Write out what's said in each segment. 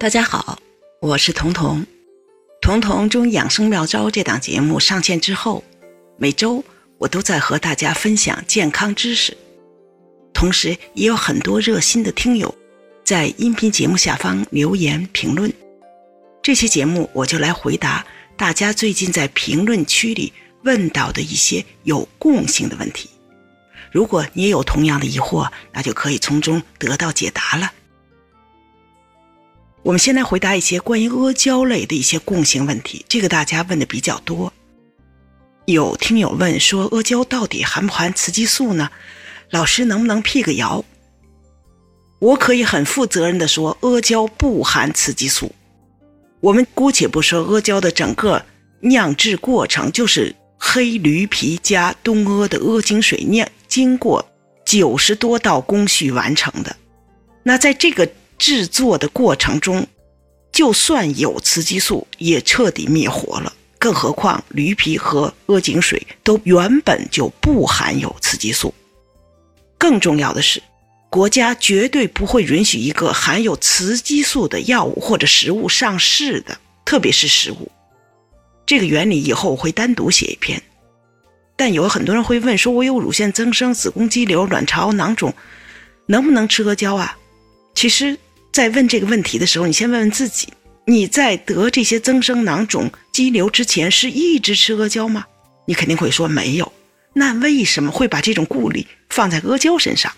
大家好，我是彤彤。彤彤中养生妙招这档节目上线之后，每周我都在和大家分享健康知识，同时也有很多热心的听友在音频节目下方留言评论。这期节目我就来回答大家最近在评论区里问到的一些有共性的问题。如果你也有同样的疑惑，那就可以从中得到解答了。我们先来回答一些关于阿胶类的一些共性问题，这个大家问的比较多。有听友问说，阿胶到底含不含雌激素呢？老师能不能辟个谣？我可以很负责任的说，阿胶不含雌激素。我们姑且不说阿胶的整个酿制过程，就是黑驴皮加东阿的阿精水酿，经过九十多道工序完成的。那在这个制作的过程中，就算有雌激素，也彻底灭活了。更何况驴皮和阿精水都原本就不含有雌激素。更重要的是，国家绝对不会允许一个含有雌激素的药物或者食物上市的，特别是食物。这个原理以后我会单独写一篇。但有很多人会问说：“我有乳腺增生、子宫肌瘤、卵巢囊肿，能不能吃阿胶啊？”其实。在问这个问题的时候，你先问问自己：你在得这些增生、囊肿、肌瘤之前，是一直吃阿胶吗？你肯定会说没有。那为什么会把这种顾虑放在阿胶身上？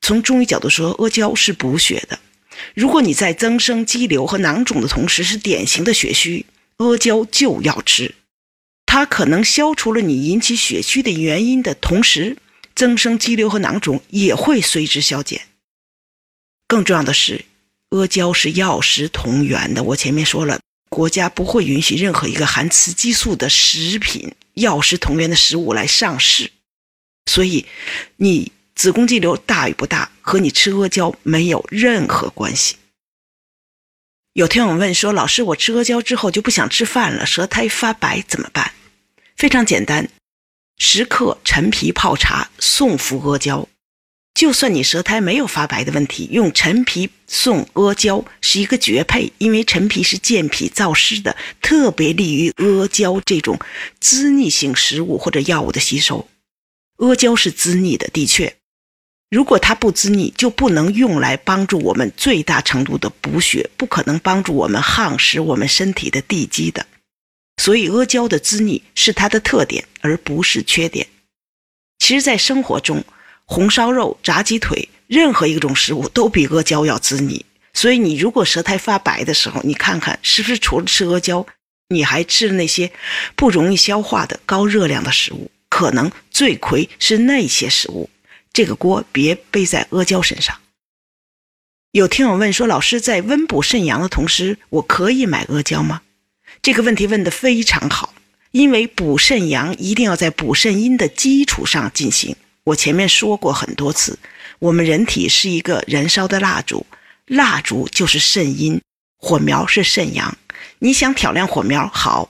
从中医角度说，阿胶是补血的。如果你在增生肌瘤和囊肿的同时是典型的血虚，阿胶就要吃。它可能消除了你引起血虚的原因的同时，增生肌瘤和囊肿也会随之消减。更重要的是，阿胶是药食同源的。我前面说了，国家不会允许任何一个含雌激素的食品、药食同源的食物来上市。所以，你子宫肌瘤大与不大，和你吃阿胶没有任何关系。有听友问说：“老师，我吃阿胶之后就不想吃饭了，舌苔发白怎么办？”非常简单，十克陈皮泡茶，送服阿胶。就算你舌苔没有发白的问题，用陈皮送阿胶是一个绝配，因为陈皮是健脾燥湿的，特别利于阿胶这种滋腻性食物或者药物的吸收。阿胶是滋腻的，的确，如果它不滋腻，就不能用来帮助我们最大程度的补血，不可能帮助我们夯实我们身体的地基的。所以阿胶的滋腻是它的特点，而不是缺点。其实，在生活中，红烧肉、炸鸡腿，任何一种食物都比阿胶要滋腻。所以，你如果舌苔发白的时候，你看看是不是除了吃阿胶，你还吃了那些不容易消化的高热量的食物？可能罪魁是那些食物。这个锅别背在阿胶身上。有听友问说：“老师，在温补肾阳的同时，我可以买阿胶吗？”这个问题问得非常好，因为补肾阳一定要在补肾阴的基础上进行。我前面说过很多次，我们人体是一个燃烧的蜡烛，蜡烛就是肾阴，火苗是肾阳。你想挑亮火苗，好，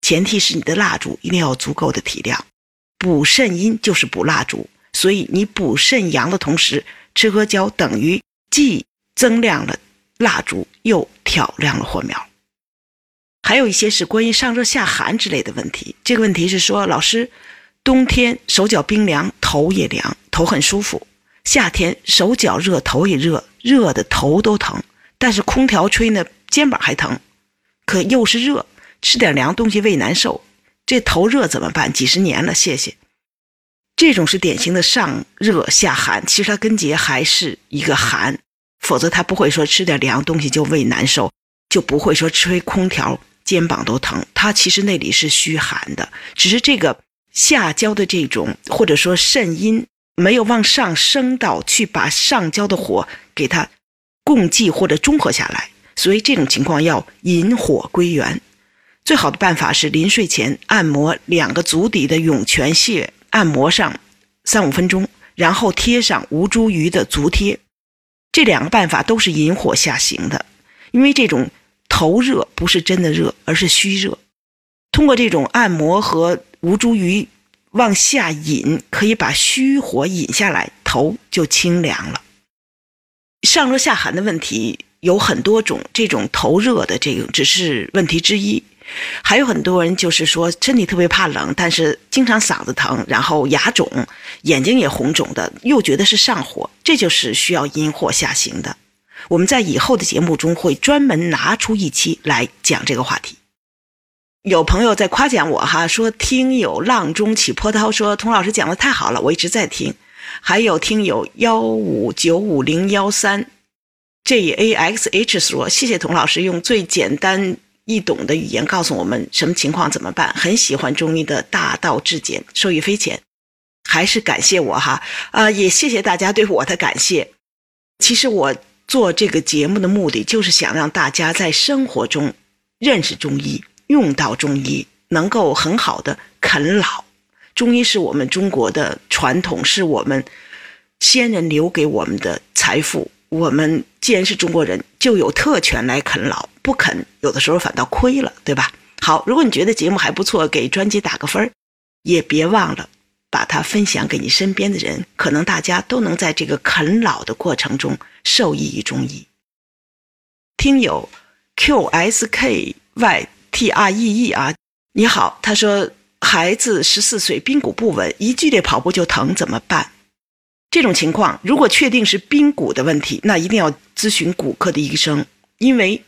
前提是你的蜡烛一定要足够的体量。补肾阴就是补蜡烛，所以你补肾阳的同时吃阿胶，等于既增亮了蜡烛，又挑亮了火苗。还有一些是关于上热下寒之类的问题，这个问题是说，老师。冬天手脚冰凉，头也凉，头很舒服；夏天手脚热，头也热，热的头都疼。但是空调吹呢，肩膀还疼。可又是热，吃点凉东西胃难受。这头热怎么办？几十年了，谢谢。这种是典型的上热下寒，其实它根结还是一个寒，否则他不会说吃点凉东西就胃难受，就不会说吹空调肩膀都疼。他其实那里是虚寒的，只是这个。下焦的这种，或者说肾阴没有往上升到去把上焦的火给它共济或者中和下来，所以这种情况要引火归元。最好的办法是临睡前按摩两个足底的涌泉穴，按摩上三五分钟，然后贴上吴茱萸的足贴。这两个办法都是引火下行的，因为这种头热不是真的热，而是虚热。通过这种按摩和吴茱萸往下引，可以把虚火引下来，头就清凉了。上热下寒的问题有很多种，这种头热的这种只是问题之一。还有很多人就是说身体特别怕冷，但是经常嗓子疼，然后牙肿，眼睛也红肿的，又觉得是上火，这就是需要阴火下行的。我们在以后的节目中会专门拿出一期来讲这个话题。有朋友在夸奖我哈，说听友浪中起波涛说童老师讲的太好了，我一直在听。还有听友幺五九五零幺三 J A X H 说，谢谢童老师用最简单。易懂的语言告诉我们什么情况怎么办？很喜欢中医的大道至简，受益匪浅。还是感谢我哈啊，也谢谢大家对我的感谢。其实我做这个节目的目的就是想让大家在生活中认识中医，用到中医，能够很好的啃老。中医是我们中国的传统，是我们先人留给我们的财富。我们既然是中国人，就有特权来啃老，不啃有的时候反倒亏了，对吧？好，如果你觉得节目还不错，给专辑打个分儿，也别忘了把它分享给你身边的人，可能大家都能在这个啃老的过程中受益于中医。听友 Q S K Y T R E E 啊，你好，他说孩子十四岁，髌骨不稳，一剧烈跑步就疼，怎么办？这种情况，如果确定是髌骨的问题，那一定要咨询骨科的医生，因为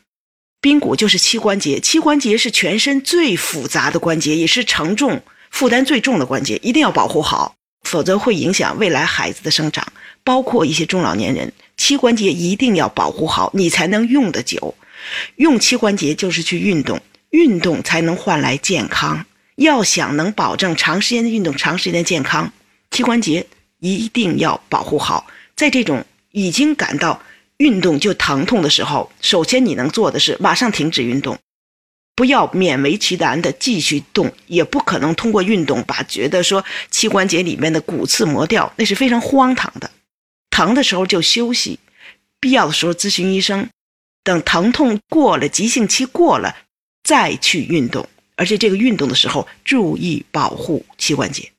髌骨就是膝关节，膝关节是全身最复杂的关节，也是承重负担最重的关节，一定要保护好，否则会影响未来孩子的生长，包括一些中老年人，膝关节一定要保护好，你才能用得久。用膝关节就是去运动，运动才能换来健康。要想能保证长时间的运动，长时间的健康，膝关节。一定要保护好，在这种已经感到运动就疼痛的时候，首先你能做的是马上停止运动，不要勉为其难的继续动，也不可能通过运动把觉得说膝关节里面的骨刺磨掉，那是非常荒唐的。疼的时候就休息，必要的时候咨询医生，等疼痛过了，急性期过了再去运动，而且这个运动的时候注意保护膝关节。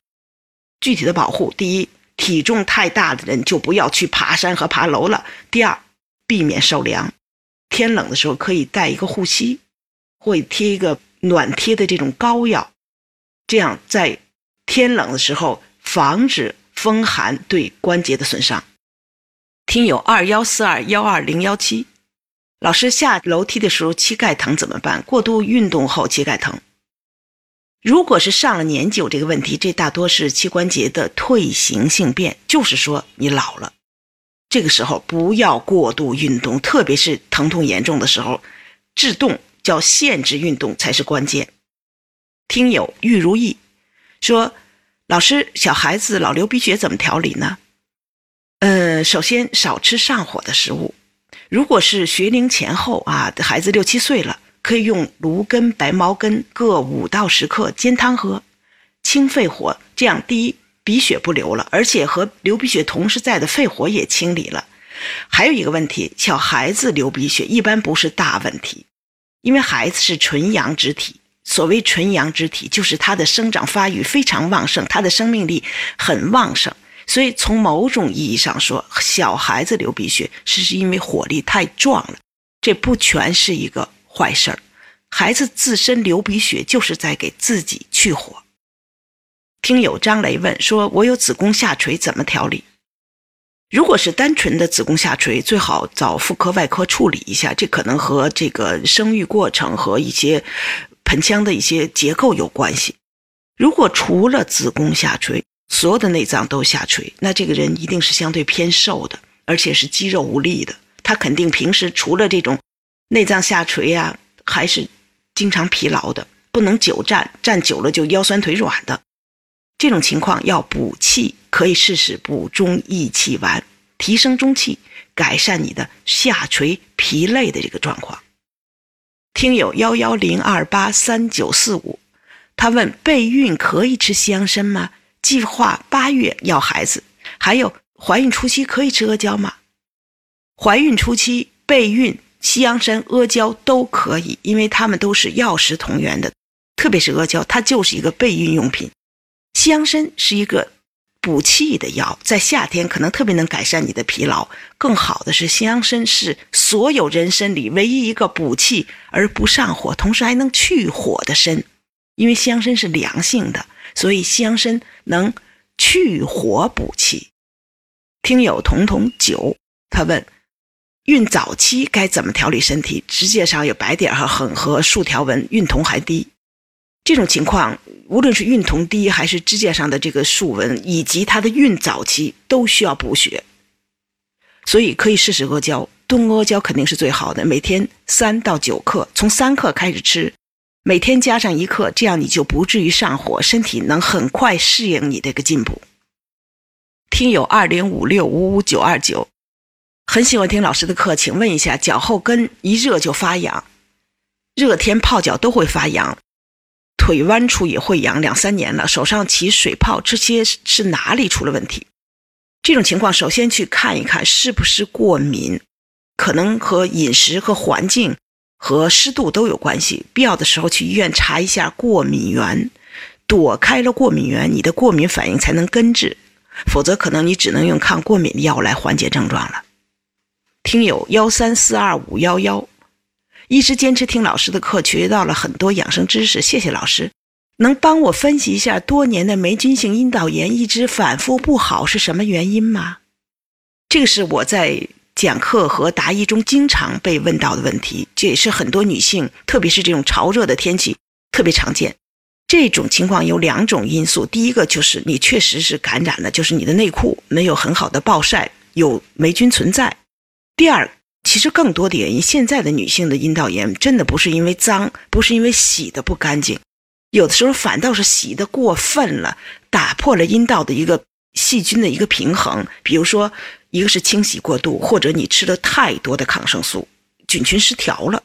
具体的保护，第一。体重太大的人就不要去爬山和爬楼了。第二，避免受凉，天冷的时候可以带一个护膝，或贴一个暖贴的这种膏药，这样在天冷的时候防止风寒对关节的损伤。听友二幺四二幺二零幺七，老师下楼梯的时候膝盖疼怎么办？过度运动后膝盖疼。如果是上了年纪有这个问题，这大多是膝关节的退行性变，就是说你老了。这个时候不要过度运动，特别是疼痛严重的时候，制动叫限制运动才是关键。听友玉如意说：“老师，小孩子老流鼻血怎么调理呢？”呃，首先少吃上火的食物。如果是学龄前后啊，孩子六七岁了。可以用芦根、白茅根各五到十克煎汤喝，清肺火。这样，第一，鼻血不流了，而且和流鼻血同时在的肺火也清理了。还有一个问题，小孩子流鼻血一般不是大问题，因为孩子是纯阳之体。所谓纯阳之体，就是他的生长发育非常旺盛，他的生命力很旺盛。所以，从某种意义上说，小孩子流鼻血是是因为火力太壮了，这不全是一个。坏事儿，孩子自身流鼻血就是在给自己去火。听友张雷问说：“我有子宫下垂，怎么调理？”如果是单纯的子宫下垂，最好找妇科外科处理一下，这可能和这个生育过程和一些盆腔的一些结构有关系。如果除了子宫下垂，所有的内脏都下垂，那这个人一定是相对偏瘦的，而且是肌肉无力的。他肯定平时除了这种。内脏下垂呀，还是经常疲劳的，不能久站，站久了就腰酸腿软的。这种情况要补气，可以试试补中益气丸，提升中气，改善你的下垂疲累的这个状况。听友幺幺零二八三九四五，他问备孕可以吃西洋参吗？计划八月要孩子，还有怀孕初期可以吃阿胶吗？怀孕初期备孕。西洋参、阿胶都可以，因为它们都是药食同源的，特别是阿胶，它就是一个备孕用品。西洋参是一个补气的药，在夏天可能特别能改善你的疲劳。更好的是，西洋参是所有人参里唯一一个补气而不上火，同时还能去火的参。因为西洋参是凉性的，所以西洋参能去火补气。听友彤彤九，他问：孕早期该怎么调理身体？指甲上有白点和横和竖条纹，孕酮还低。这种情况，无论是孕酮低，还是指甲上的这个竖纹，以及它的孕早期，都需要补血。所以可以试试阿胶，炖阿胶肯定是最好的。每天三到九克，从三克开始吃，每天加上一克，这样你就不至于上火，身体能很快适应你这个进补。听友二零五六五五九二九，很喜欢听老师的课，请问一下，脚后跟一热就发痒，热天泡脚都会发痒。腿弯处也会痒，两三年了，手上起水泡，这些是哪里出了问题？这种情况首先去看一看是不是过敏，可能和饮食、和环境、和湿度都有关系。必要的时候去医院查一下过敏源，躲开了过敏源，你的过敏反应才能根治，否则可能你只能用抗过敏的药来缓解症状了。听友幺三四二五幺幺。一直坚持听老师的课，学到了很多养生知识。谢谢老师，能帮我分析一下多年的霉菌性阴道炎一直反复不好是什么原因吗？这个是我在讲课和答疑中经常被问到的问题，这也是很多女性，特别是这种潮热的天气特别常见。这种情况有两种因素，第一个就是你确实是感染了，就是你的内裤没有很好的暴晒，有霉菌存在。第二。其实更多的原因，现在的女性的阴道炎真的不是因为脏，不是因为洗的不干净，有的时候反倒是洗的过分了，打破了阴道的一个细菌的一个平衡。比如说，一个是清洗过度，或者你吃了太多的抗生素，菌群失调了；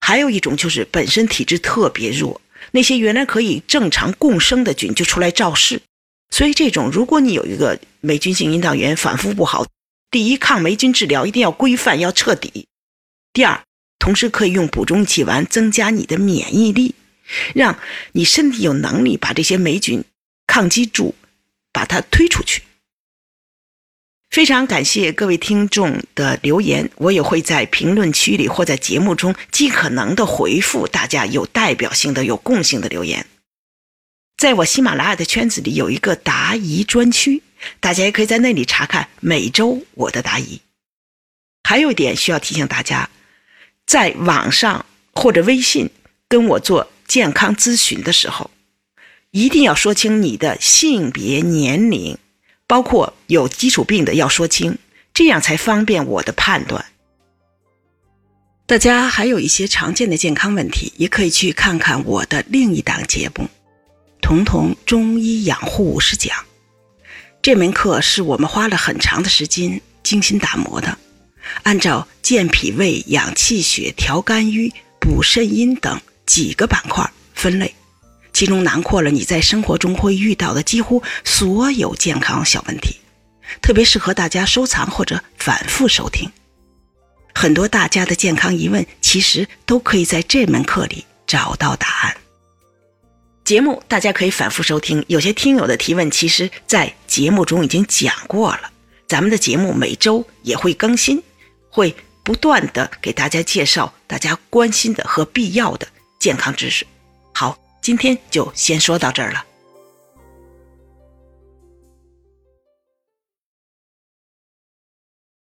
还有一种就是本身体质特别弱，那些原来可以正常共生的菌就出来肇事。所以，这种如果你有一个霉菌性阴道炎反复不好。第一，抗霉菌治疗一定要规范，要彻底。第二，同时可以用补中气丸增加你的免疫力，让你身体有能力把这些霉菌抗击住，把它推出去。非常感谢各位听众的留言，我也会在评论区里或在节目中尽可能的回复大家有代表性的、有共性的留言。在我喜马拉雅的圈子里有一个答疑专区。大家也可以在那里查看每周我的答疑。还有一点需要提醒大家，在网上或者微信跟我做健康咨询的时候，一定要说清你的性别、年龄，包括有基础病的要说清，这样才方便我的判断。大家还有一些常见的健康问题，也可以去看看我的另一档节目《彤彤中医养护五十讲》。这门课是我们花了很长的时间精心打磨的，按照健脾胃、养气血、调肝郁、补肾阴等几个板块分类，其中囊括了你在生活中会遇到的几乎所有健康小问题，特别适合大家收藏或者反复收听。很多大家的健康疑问，其实都可以在这门课里找到答案。节目大家可以反复收听，有些听友的提问，其实在节目中已经讲过了。咱们的节目每周也会更新，会不断的给大家介绍大家关心的和必要的健康知识。今天就先说到这儿了。